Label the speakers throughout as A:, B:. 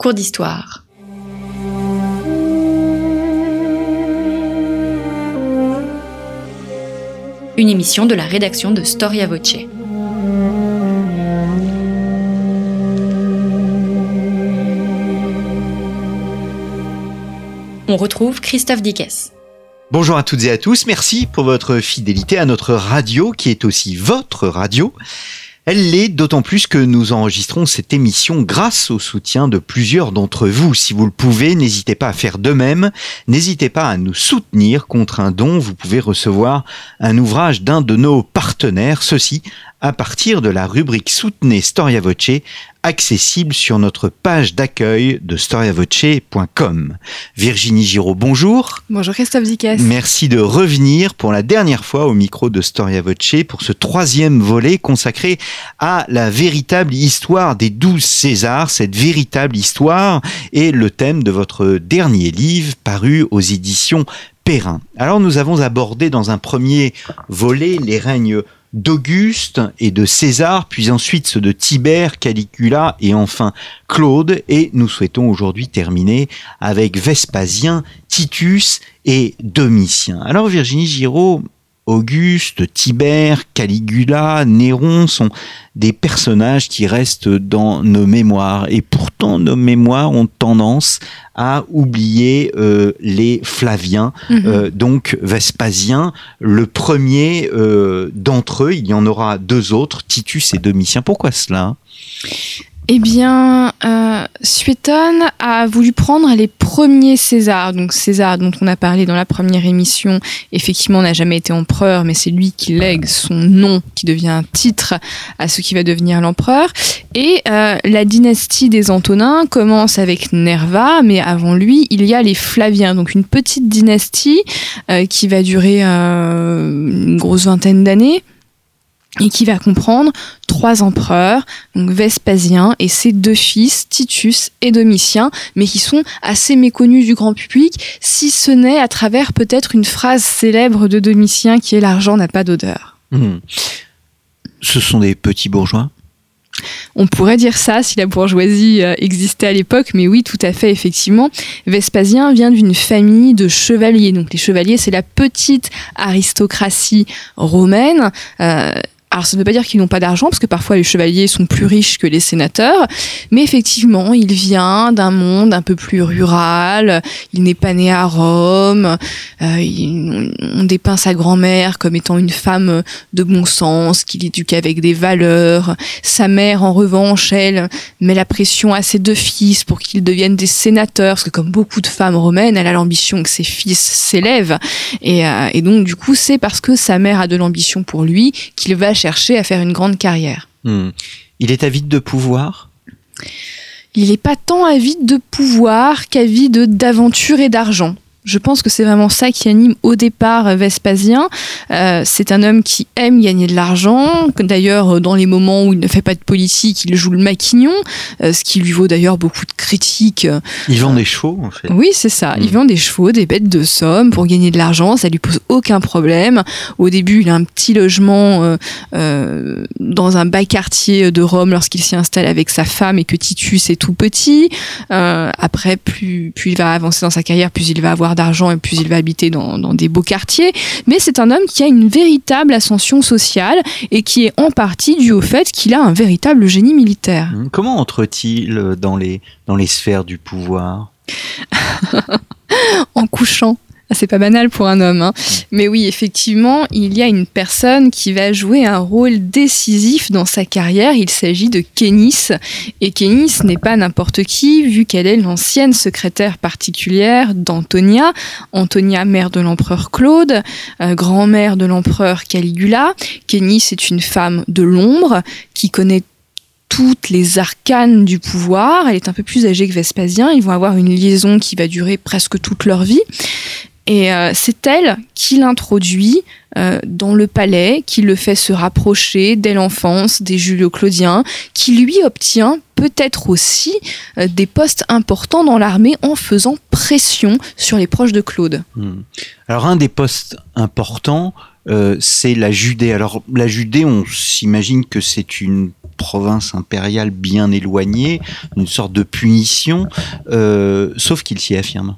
A: Cours d'histoire. Une émission de la rédaction de Storia Voce. On retrouve Christophe Dickès.
B: Bonjour à toutes et à tous, merci pour votre fidélité à notre radio qui est aussi votre radio. Elle l'est d'autant plus que nous enregistrons cette émission grâce au soutien de plusieurs d'entre vous. Si vous le pouvez, n'hésitez pas à faire de même. N'hésitez pas à nous soutenir contre un don. Vous pouvez recevoir un ouvrage d'un de nos partenaires, ceci à partir de la rubrique Soutenez Storia Voce, accessible sur notre page d'accueil de storiavoce.com. Virginie Giraud, bonjour.
C: Bonjour Christophe Zikes.
B: Merci de revenir pour la dernière fois au micro de Storia Voce pour ce troisième volet consacré à la véritable histoire des douze Césars. Cette véritable histoire est le thème de votre dernier livre paru aux éditions Perrin. Alors nous avons abordé dans un premier volet les règnes d'Auguste et de César, puis ensuite ceux de Tibère, Caligula et enfin Claude. Et nous souhaitons aujourd'hui terminer avec Vespasien, Titus et Domitien. Alors Virginie Giraud, Auguste, Tibère, Caligula, Néron sont des personnages qui restent dans nos mémoires. Et pourtant, nos mémoires ont tendance à oublier euh, les Flaviens, mhm. euh, donc Vespasien, le premier euh, d'entre eux. Il y en aura deux autres, Titus et Domitien. Pourquoi cela?
C: Eh bien, euh, Suétone a voulu prendre les premiers Césars. Donc César, dont on a parlé dans la première émission, effectivement n'a jamais été empereur, mais c'est lui qui lègue son nom, qui devient un titre à ce qui va devenir l'empereur. Et euh, la dynastie des Antonins commence avec Nerva, mais avant lui, il y a les Flaviens, donc une petite dynastie euh, qui va durer euh, une grosse vingtaine d'années et qui va comprendre trois empereurs, donc Vespasien et ses deux fils, Titus et Domitien, mais qui sont assez méconnus du grand public, si ce n'est à travers peut-être une phrase célèbre de Domitien qui est l'argent n'a pas d'odeur.
B: Hmm. Ce sont des petits bourgeois?
C: On pourrait dire ça si la bourgeoisie euh, existait à l'époque, mais oui, tout à fait, effectivement. Vespasien vient d'une famille de chevaliers. Donc les chevaliers, c'est la petite aristocratie romaine. Euh, alors ça ne veut pas dire qu'ils n'ont pas d'argent, parce que parfois les chevaliers sont plus riches que les sénateurs, mais effectivement, il vient d'un monde un peu plus rural, il n'est pas né à Rome, euh, on dépeint sa grand-mère comme étant une femme de bon sens, qu'il éduque avec des valeurs. Sa mère, en revanche, elle, met la pression à ses deux fils pour qu'ils deviennent des sénateurs, parce que comme beaucoup de femmes romaines, elle a l'ambition que ses fils s'élèvent, et, euh, donc du coup, c'est parce que sa mère a de l'ambition pour lui qu'il va chercher à faire une grande carrière.
B: Hmm. Il est avide de pouvoir?
C: Il n'est pas tant avide de pouvoir qu'avide d'aventure et d'argent. Je pense que c'est vraiment ça qui anime au départ Vespasien. Euh, c'est un homme qui aime gagner de l'argent. D'ailleurs, dans les moments où il ne fait pas de politique, il joue le maquignon, euh, ce qui lui vaut d'ailleurs beaucoup de critiques.
B: Il vend des chevaux, en fait.
C: Oui, c'est ça. Il mm. vend des chevaux, des bêtes de somme pour gagner de l'argent. Ça lui pose aucun problème. Au début, il a un petit logement euh, dans un bas quartier de Rome lorsqu'il s'y installe avec sa femme et que Titus est tout petit. après, plus, plus il va avancer dans sa carrière, plus il va avoir d'argent et plus il va habiter dans, des beaux quartiers. Mais c'est un homme qui a une véritable ascension sociale et qui est en partie dû au fait qu'il a un véritable génie militaire.
B: Hum, comment entre-t-il dans les, dans les sphères du pouvoir?
C: En couchant. Ah, c'est pas banal pour un homme. Hein. Mais oui, effectivement, il y a une personne qui va jouer un rôle décisif dans sa carrière. Il s'agit de Kénis. Et Kénis n'est pas n'importe qui, vu qu'elle est l'ancienne secrétaire particulière d'Antonia. Antonia, mère de l'empereur Claude, euh, grand-mère de l'empereur Caligula. Kénis est une femme de l'ombre qui connaît toutes les arcanes du pouvoir. Elle est un peu plus âgée que Vespasien. Ils vont avoir une liaison qui va durer presque toute leur vie. Et euh, c'est elle qui l'introduit euh, dans le palais, qui le fait se rapprocher dès l'enfance des Julio-Claudiens, qui lui obtient peut-être aussi euh, des postes importants dans l'armée en faisant pression sur les proches de Claude.
B: Hmm. Alors un des postes importants, c'est la Judée. Alors la Judée, on s'imagine que c'est une province impériale bien éloignée, une sorte de punition, sauf qu'il s'y affirme.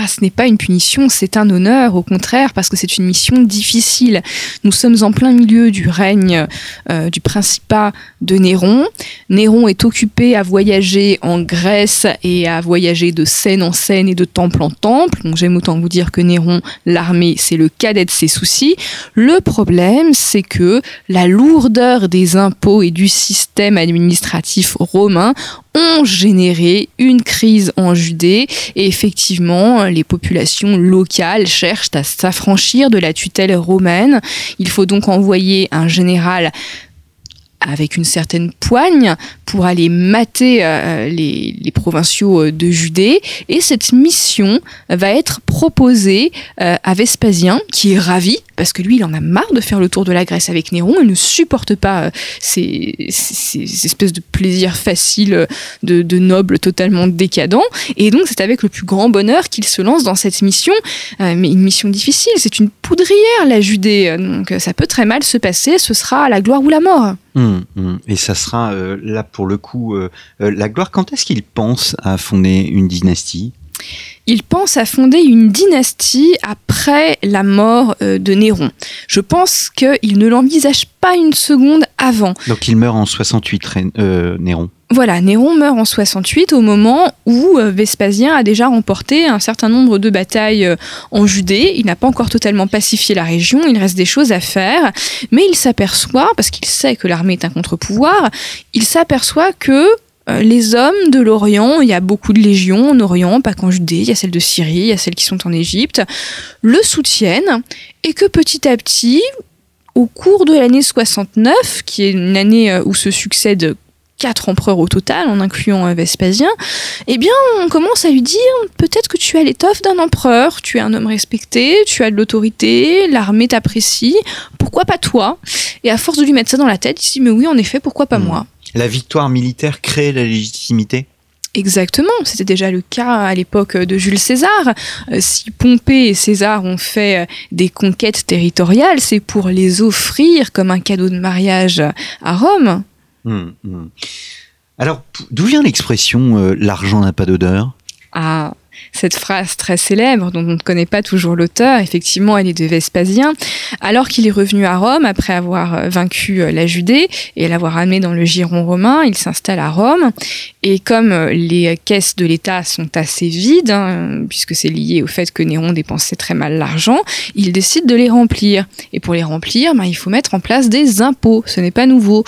C: Ah, ce n'est pas une punition, c'est un honneur, au contraire, parce que c'est une mission difficile. Nous sommes en plein milieu du règne euh, du principat de Néron. Néron est occupé à voyager en Grèce et à voyager de scène en scène et de temple en temple. J'aime autant vous dire que Néron, l'armée, c'est le cadet de ses soucis. Le problème, c'est que la lourdeur des impôts et du système administratif romain ont généré une crise en Judée et effectivement les populations locales cherchent à s'affranchir de la tutelle romaine. Il faut donc envoyer un général avec une certaine poigne pour aller mater euh, les, les, provinciaux euh, de Judée. Et cette mission va être proposée euh, à Vespasien, qui est ravi, parce que lui, il en a marre de faire le tour de la Grèce avec Néron. Il ne supporte pas ces, ces, ces espèces de plaisirs faciles de, de, nobles totalement décadents. Et donc, c'est avec le plus grand bonheur qu'il se lance dans cette mission. mais une mission difficile, c'est une poudrière, la Judée. Donc, ça peut très mal se passer. Ce sera la gloire ou la mort.
B: Mmh, mmh. Et ça sera euh, là pour le coup euh, euh, la gloire. Quand est-ce qu'il pense à fonder une dynastie?
C: Il pense à fonder une dynastie après la mort de Néron. Je pense qu'il ne l'envisage pas une seconde avant.
B: Donc il meurt en 68, Néron.
C: Voilà, Néron meurt en 68 au moment où Vespasien a déjà remporté un certain nombre de batailles en Judée. Il n'a pas encore totalement pacifié la région, il reste des choses à faire, mais il s'aperçoit, parce qu'il sait que l'armée est un contre-pouvoir, il s'aperçoit que les hommes de l'Orient, il y a beaucoup de légions en Orient, pas qu'en Judée, il y a celles de Syrie, il y a celles qui sont en Égypte, le soutiennent et que petit à petit, au cours de l'année 69, qui est une année où se succèdent quatre empereurs au total, en incluant Vespasien, eh bien, on commence à lui dire peut-être que tu as l'étoffe d'un empereur, tu es un homme respecté, tu as de l'autorité, l'armée t'apprécie, pourquoi pas toi? Et à force de lui mettre ça dans la tête, il se dit mais oui, en effet, pourquoi pas mmh. moi?
B: La victoire militaire crée la légitimité?
C: Exactement, c'était déjà le cas à l'époque de Jules César. Si Pompée et César ont fait des conquêtes territoriales, c'est pour les offrir comme un cadeau de mariage à Rome.
B: Mmh, mmh. Alors, d'où vient l'expression euh, l'argent n'a pas d'odeur?
C: Ah, cette phrase très célèbre dont on ne connaît pas toujours l'auteur, effectivement, elle est de Vespasien. Alors qu'il est revenu à Rome après avoir vaincu la Judée et l'avoir amené dans le giron romain, il s'installe à Rome. Et comme les caisses de l'État sont assez vides, hein, puisque c'est lié au fait que Néron dépensait très mal l'argent, il décide de les remplir. Et pour les remplir, ben, il faut mettre en place des impôts. Ce n'est pas nouveau.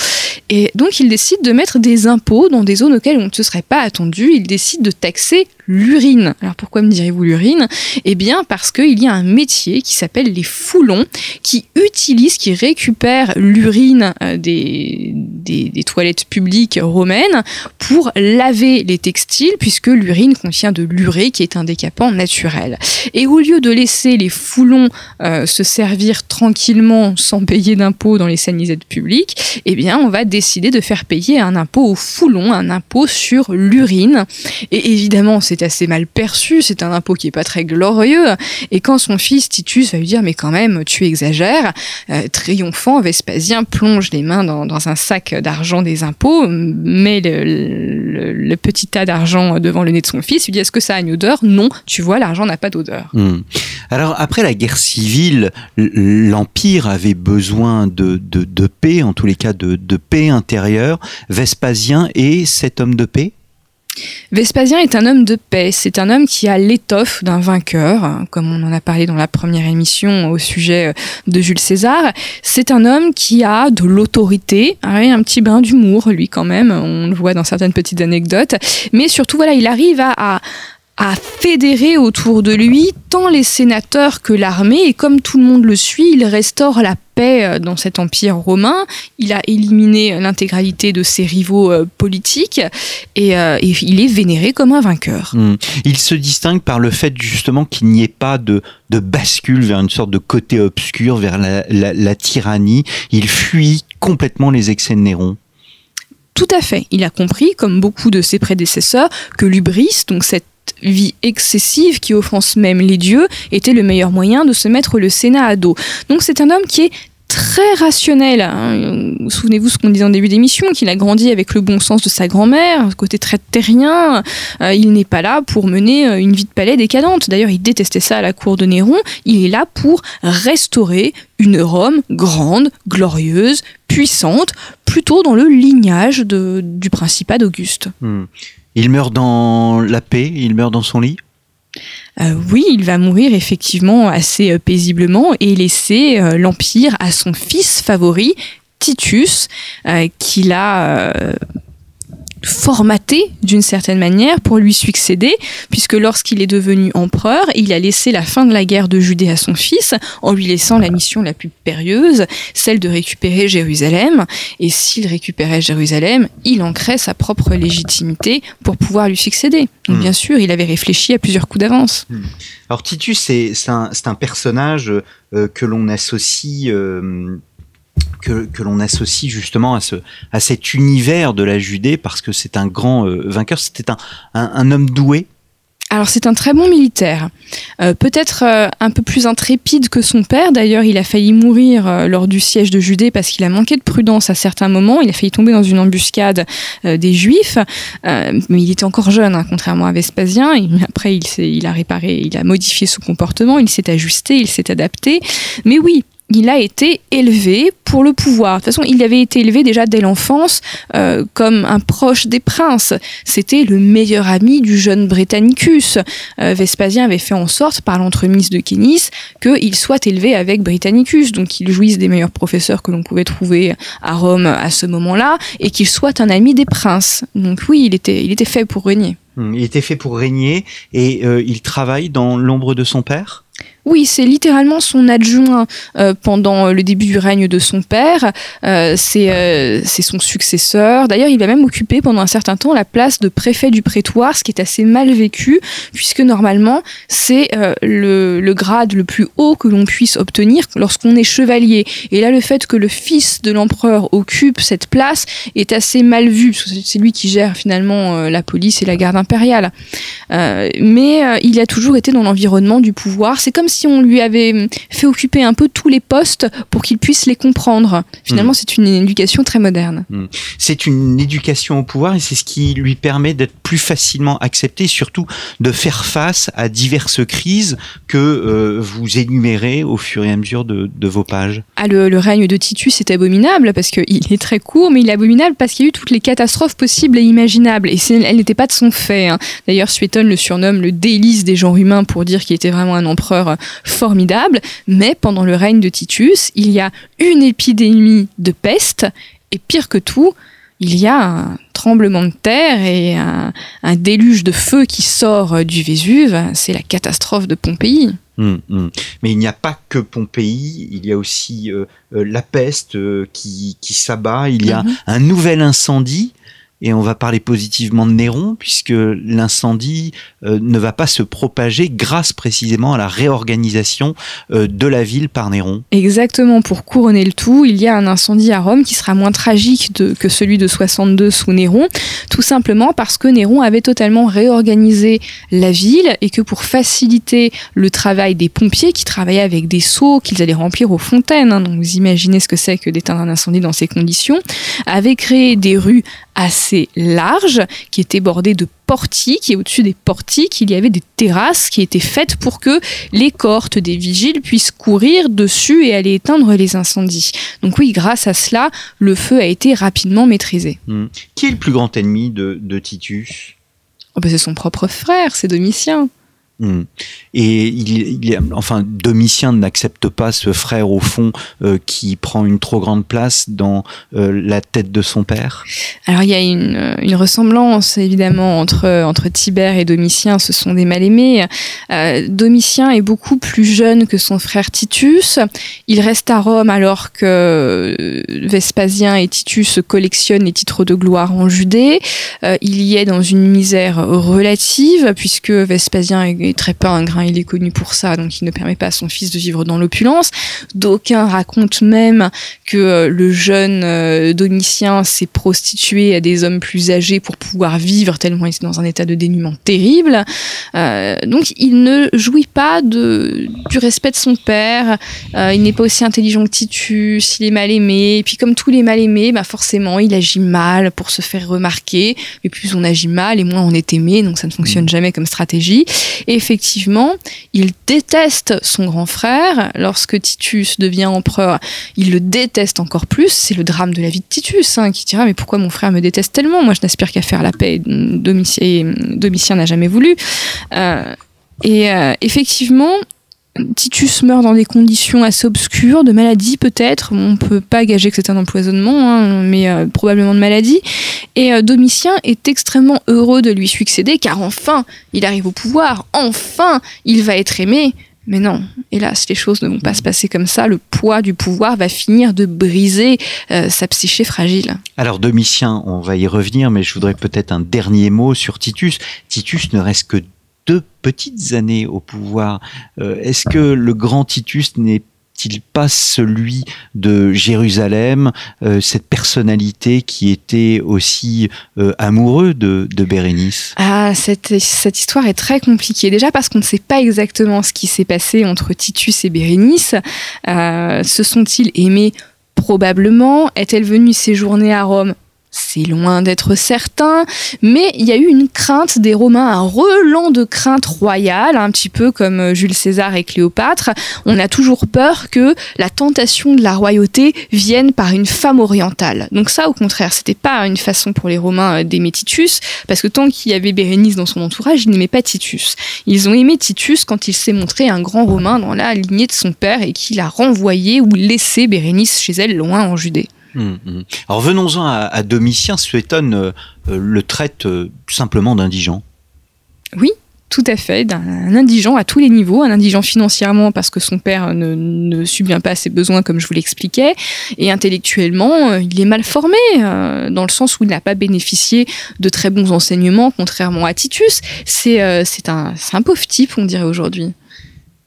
C: Et donc il décide de mettre des impôts dans des zones auxquelles on ne se serait pas attendu. Il décide de taxer l'urine. Alors pourquoi me direz-vous l'urine? Eh bien parce qu'il y a un métier qui s'appelle les foulons qui utilisent, qui récupèrent l'urine des, des, des, toilettes publiques romaines pour laver les textiles puisque l'urine contient de l'urée qui est un décapant naturel. Et au lieu de laisser les foulons euh, se servir tranquillement sans payer d'impôts dans les sanisettes publiques, eh bien on va décider de faire payer un impôt aux foulons, un impôt sur l'urine. Et évidemment c'est assez mal perçu, c'est un impôt qui est pas très glorieux. Et quand son fils Titus va lui dire mais quand même tu exagères, euh, triomphant, Vespasien plonge les mains dans, un sac d'argent des impôts, met le, petit tas d'argent devant le nez de son fils, lui dit est-ce que ça a une odeur? Non, tu vois, l'argent n'a pas d'odeur.
B: Mmh. Alors après la guerre civile, l'Empire avait besoin de, paix, en tous les cas de, de paix intérieure. Vespasien est cet homme de paix?
C: Vespasien est un homme de paix, c'est un homme qui a l'étoffe d'un vainqueur, comme on en a parlé dans la première émission au sujet de Jules César. C'est un homme qui a de l'autorité, un petit brin d'humour, lui quand même, on le voit dans certaines petites anecdotes, mais surtout voilà, il arrive à, à à fédérer autour de lui tant les sénateurs que l'armée, et comme tout le monde le suit, il restaure la paix dans cet empire romain, il a éliminé l'intégralité de ses rivaux euh, politiques, et, euh, et, il est vénéré comme un vainqueur.
B: Mmh. Il se distingue par le fait justement qu'il n'y ait pas de, de bascule vers une sorte de côté obscur, vers la, la, la tyrannie, il fuit complètement les excès de Néron.
C: Tout à fait. Il a compris, comme beaucoup de ses prédécesseurs, que l'ubris, donc cette vie excessive qui offense même les dieux était le meilleur moyen de se mettre le Sénat à dos. Donc c'est un homme qui est très rationnel. Hein. Souvenez-vous ce qu'on disait en début d'émission, qu'il a grandi avec le bon sens de sa grand-mère, côté très terrien. Euh, il n'est pas là pour mener euh, une vie de palais décadente. D'ailleurs, il détestait ça à la cour de Néron. Il est là pour restaurer une Rome grande, glorieuse, puissante, plutôt dans le lignage de, du principat d'Auguste.
B: Hmm. Il meurt dans la paix, il meurt dans son lit
C: euh, oui, il va mourir effectivement assez euh, paisiblement et laisser euh, l'Empire à son fils favori, Titus, qu'il a formaté d'une certaine manière pour lui succéder, puisque lorsqu'il est devenu empereur, il a laissé la fin de la guerre de Judée à son fils, en lui laissant la mission la plus périlleuse, celle de récupérer Jérusalem. Et s'il récupérait Jérusalem, il ancrait sa propre légitimité pour pouvoir lui succéder. Donc hmm. bien sûr, il avait réfléchi à plusieurs coups d'avance. Hmm.
B: Alors Titus, c'est un, un, personnage euh, que l'on associe... Euh, que, l'on associe justement à, ce, à cet univers de la Judée parce que c'est un grand euh, vainqueur, c'était un, un, homme doué.
C: Alors c'est un très bon militaire, euh, peut-être euh, un peu plus intrépide que son père. D'ailleurs, il a failli mourir lors du siège de Judée parce qu'il a manqué de prudence à certains moments. Il a failli tomber dans une embuscade des Juifs, mais il était encore jeune, hein, contrairement à Vespasien. Et après, il, il a réparé, il a modifié son comportement, il s'est ajusté, il s'est adapté. Mais oui, il a été élevé pour le pouvoir. De toute façon, il avait été élevé déjà dès l'enfance euh, comme un proche des princes. C'était le meilleur ami du jeune Britannicus. Euh, Vespasien avait fait en sorte, par l'entremise de Kénis, qu'il soit élevé avec Britannicus, donc qu'il jouisse des meilleurs professeurs que l'on pouvait trouver à Rome à ce moment-là, et qu'il soit un ami des princes. Donc oui, il était, il était fait pour régner.
B: Hmm, il était fait pour régner, et euh, il travaille dans l'ombre de son père?
C: Oui, c'est littéralement son adjoint euh, pendant le début du règne de son père. Euh, euh, c'est son successeur. D'ailleurs, il va même occuper pendant un certain temps la place de préfet du prétoire, ce qui est assez mal vécu, puisque normalement, c'est le, grade le plus haut que l'on puisse obtenir lorsqu'on est chevalier. Et là, le fait que le fils de l'empereur occupe cette place est assez mal vu, parce que c'est lui qui gère finalement la police et la garde impériale. mais il a toujours été dans l'environnement du pouvoir. C'est comme si on lui avait fait occuper un peu tous les postes pour qu'il puisse les comprendre. Finalement, hmm. c'est une éducation très moderne. Hmm.
B: C'est une éducation au pouvoir et c'est ce qui lui permet d'être plus facilement accepté, surtout de faire face à diverses crises que euh, vous énumérez au fur et à mesure de, vos pages.
C: Ah, le, règne de Titus est abominable parce qu'il est très court, mais il est abominable parce qu'il y a eu toutes les catastrophes possibles et imaginables. Et elles n'étaient pas de son fait. Hein. D'ailleurs, Suétone le surnomme le délice des genres humains pour dire qu'il était vraiment un empereur formidable, mais pendant le règne de Titus, il y a une épidémie de peste, et pire que tout, il y a un tremblement de terre et un, déluge de feu qui sort du Vésuve. C'est la catastrophe de Pompéi. Hum,
B: hum. Mais il n'y a pas que Pompéi, il y a aussi euh, euh, la peste euh, qui, s'abat, il y a mhm. un nouvel incendie et on va parler positivement de Néron, puisque l'incendie euh, ne va pas se propager grâce précisément à la réorganisation euh, de la ville par Néron.
C: Exactement, pour couronner le tout, il y a un incendie à Rome qui sera moins tragique que celui de 62 sous Néron, tout simplement parce que Néron avait totalement réorganisé la ville et que pour faciliter le travail des pompiers qui travaillaient avec des seaux qu'ils allaient remplir aux fontaines, hein, vous imaginez ce que c'est que d'éteindre un incendie dans ces conditions, avait créé des rues assez large qui était bordé de portiques et au-dessus des portiques il y avait des terrasses qui étaient faites pour que les cohortes des vigiles puissent courir dessus et aller éteindre les incendies. Donc oui, grâce à cela, le feu a été rapidement maîtrisé.
B: Hmm. Qui est le plus grand ennemi de, Titus?
C: Oh ben, C'est son propre frère, c'est Domitien.
B: Hmm. Et il, enfin, Domitien n'accepte pas ce frère au fond euh, qui prend une trop grande place dans euh, la tête de son père?
C: Alors il y a une, euh, une, ressemblance évidemment entre entre Tibère et Domitien. Ce sont des mal-aimés. Domitien est beaucoup plus jeune que son frère Titus. Il reste à Rome alors que Vespasien et Titus collectionnent les titres de gloire en Judée. il y est dans une misère relative puisque Vespasien est est très peu ingrat, il est connu pour ça, donc il ne permet pas à son fils de vivre dans l'opulence. D'aucuns racontent même que euh, le jeune euh, Domitien s'est prostitué à des hommes plus âgés pour pouvoir vivre, tellement il est dans un état de dénuement terrible. Euh, donc il ne jouit pas de, du respect de son père, il n'est pas aussi intelligent que Titus, il est mal aimé, et puis comme tous les mal aimés, bah forcément il agit mal pour se faire remarquer, mais plus on agit mal et moins on est aimé, donc ça ne fonctionne mm. jamais comme stratégie. Et effectivement, il déteste son grand frère. Lorsque Titus devient empereur, il le déteste encore plus. C'est le drame de la vie de Titus, hein, qui dira mais pourquoi mon frère me déteste tellement? Moi, je n'aspire qu'à faire la paix. Domitien, n'a jamais voulu. Euh, et euh, effectivement, Titus meurt dans des conditions assez obscures, de maladie peut-être. On peut pas gager que c'est un empoisonnement, hein, mais euh, probablement de maladie. Et euh, Domitien est extrêmement heureux de lui succéder, car enfin, il arrive au pouvoir. Enfin, il va être aimé. Mais non, hélas, les choses ne vont pas se passer comme ça. Le poids du pouvoir va finir de briser euh, sa psyché fragile.
B: Alors Domitien, on va y revenir, mais je voudrais peut-être un dernier mot sur Titus. Titus ne reste que deux petites années au pouvoir. Euh, est-ce que le grand Titus n'est il pas celui de Jérusalem, euh, cette personnalité qui était aussi euh, amoureux de, de Bérénice?
C: Ah, cette, cette histoire est très compliquée. Déjà parce qu'on ne sait pas exactement ce qui s'est passé entre Titus et Bérénice. se sont-ils aimés? Probablement. Est-elle venue séjourner à Rome? C'est loin d'être certain, mais il y a eu une crainte des Romains, un relan de crainte royale, un petit peu comme euh, Jules César et Cléopâtre. On a toujours peur que la tentation de la royauté vienne par une femme orientale. Donc ça, au contraire, c'était pas une façon pour les Romains euh, d'aimer Titus, parce que tant qu'il y avait Bérénice dans son entourage, ils n'aimaient pas Titus. Ils ont aimé Titus quand il s'est montré un grand Romain dans la lignée de son père et qu'il a renvoyé ou laissé Bérénice chez elle loin en Judée.
B: Hum, hum. Alors venons-en à, Domitien, Suétone euh, euh, le traite euh, simplement d'indigent.
C: Oui, tout à fait, d'un indigent à tous les niveaux, un indigent financièrement parce que son père ne, ne subvient pas à ses besoins comme je vous l'expliquais, et intellectuellement, il est mal formé, dans le sens où il n'a pas bénéficié de très bons enseignements, contrairement à Titus. C'est un, un pauvre type, on dirait aujourd'hui.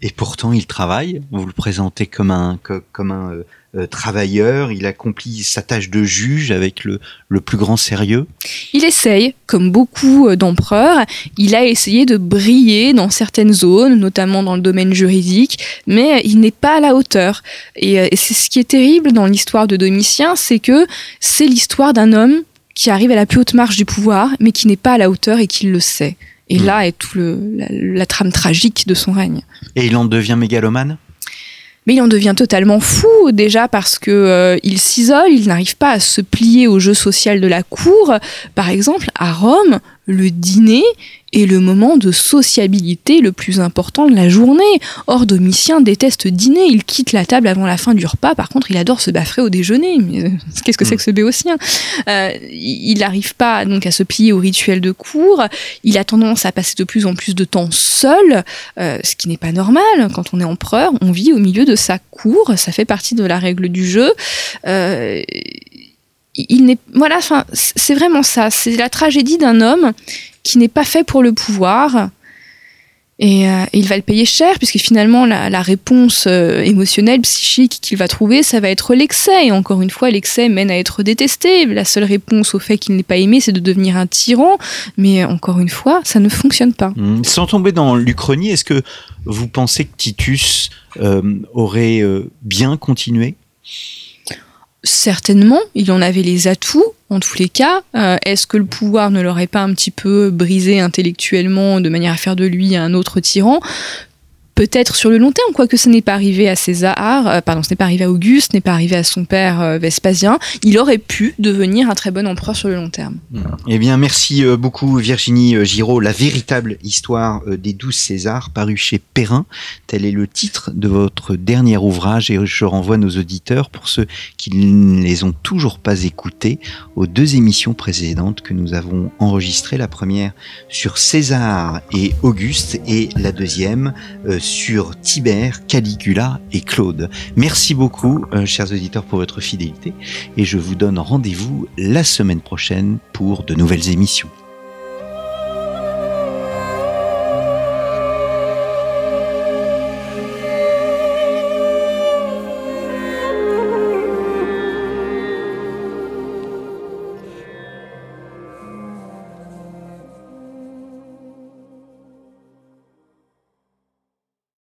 B: Et pourtant, il travaille, vous le présentez comme un, comme un euh, travailleur, il accomplit sa tâche de juge avec le, le plus grand sérieux
C: Il essaye, comme beaucoup euh, d'empereurs, il a essayé de briller dans certaines zones, notamment dans le domaine juridique, mais il n'est pas à la hauteur. Et, euh, et c'est ce qui est terrible dans l'histoire de Domitien, c'est que c'est l'histoire d'un homme qui arrive à la plus haute marche du pouvoir, mais qui n'est pas à la hauteur et qui le sait. Et hmm. là est tout le, la, la, trame tragique de son règne.
B: Et il en devient mégalomane?
C: Mais il en devient totalement fou déjà parce que euh, il s'isole, il n'arrive pas à se plier au jeu social de la cour. Par exemple, à Rome, le dîner est le moment de sociabilité le plus important de la journée. Or, Domitien déteste dîner, il quitte la table avant la fin du repas, par contre, il adore se baffrer au déjeuner. Mais euh, qu'est-ce que c'est que ce béotien? Euh, Il n'arrive pas donc à se plier au rituel de cour, il a tendance à passer de plus en plus de temps seul, euh, ce qui n'est pas normal. Quand on est empereur, on vit au milieu de sa cour, ça fait partie de la règle du jeu. Euh, il n'est voilà enfin c'est vraiment ça. C'est la tragédie d'un homme qui n'est pas fait pour le pouvoir. Et, euh, il va le payer cher puisque finalement la, réponse euh, émotionnelle psychique qu'il va trouver ça va être l'excès. Et encore une fois l'excès mène à être détesté. La seule réponse au fait qu'il n'est pas aimé c'est de devenir un tyran. Mais encore une fois ça ne fonctionne pas.
B: Mmh. sans tomber dans l'Uchronie est-ce que vous pensez que Titus euh, aurait bien continué?
C: Certainement, il en avait les atouts, en tous les cas. Euh, est-ce que le pouvoir ne l'aurait pas un petit peu brisé intellectuellement de manière à faire de lui un autre tyran? Peut-être sur le long terme, quoique ce n'est pas arrivé à César, euh, pardon, ce n'est pas arrivé à Auguste, ce n'est pas arrivé à son père euh, Vespasien, il aurait pu devenir un très bon empereur sur le long terme.
B: Eh bien, merci euh, beaucoup Virginie Giraud, la véritable histoire des douze Césars, paru chez Perrin. Tel est le titre de votre dernier ouvrage et je renvoie nos auditeurs, pour ceux qui ne les ont toujours pas écoutés, aux deux émissions précédentes que nous avons enregistrées. La première sur César et Auguste et la deuxième sur Tibère, Caligula et Claude. Merci beaucoup, euh, chers auditeurs, pour votre fidélité et je vous donne rendez-vous la semaine prochaine pour de nouvelles émissions.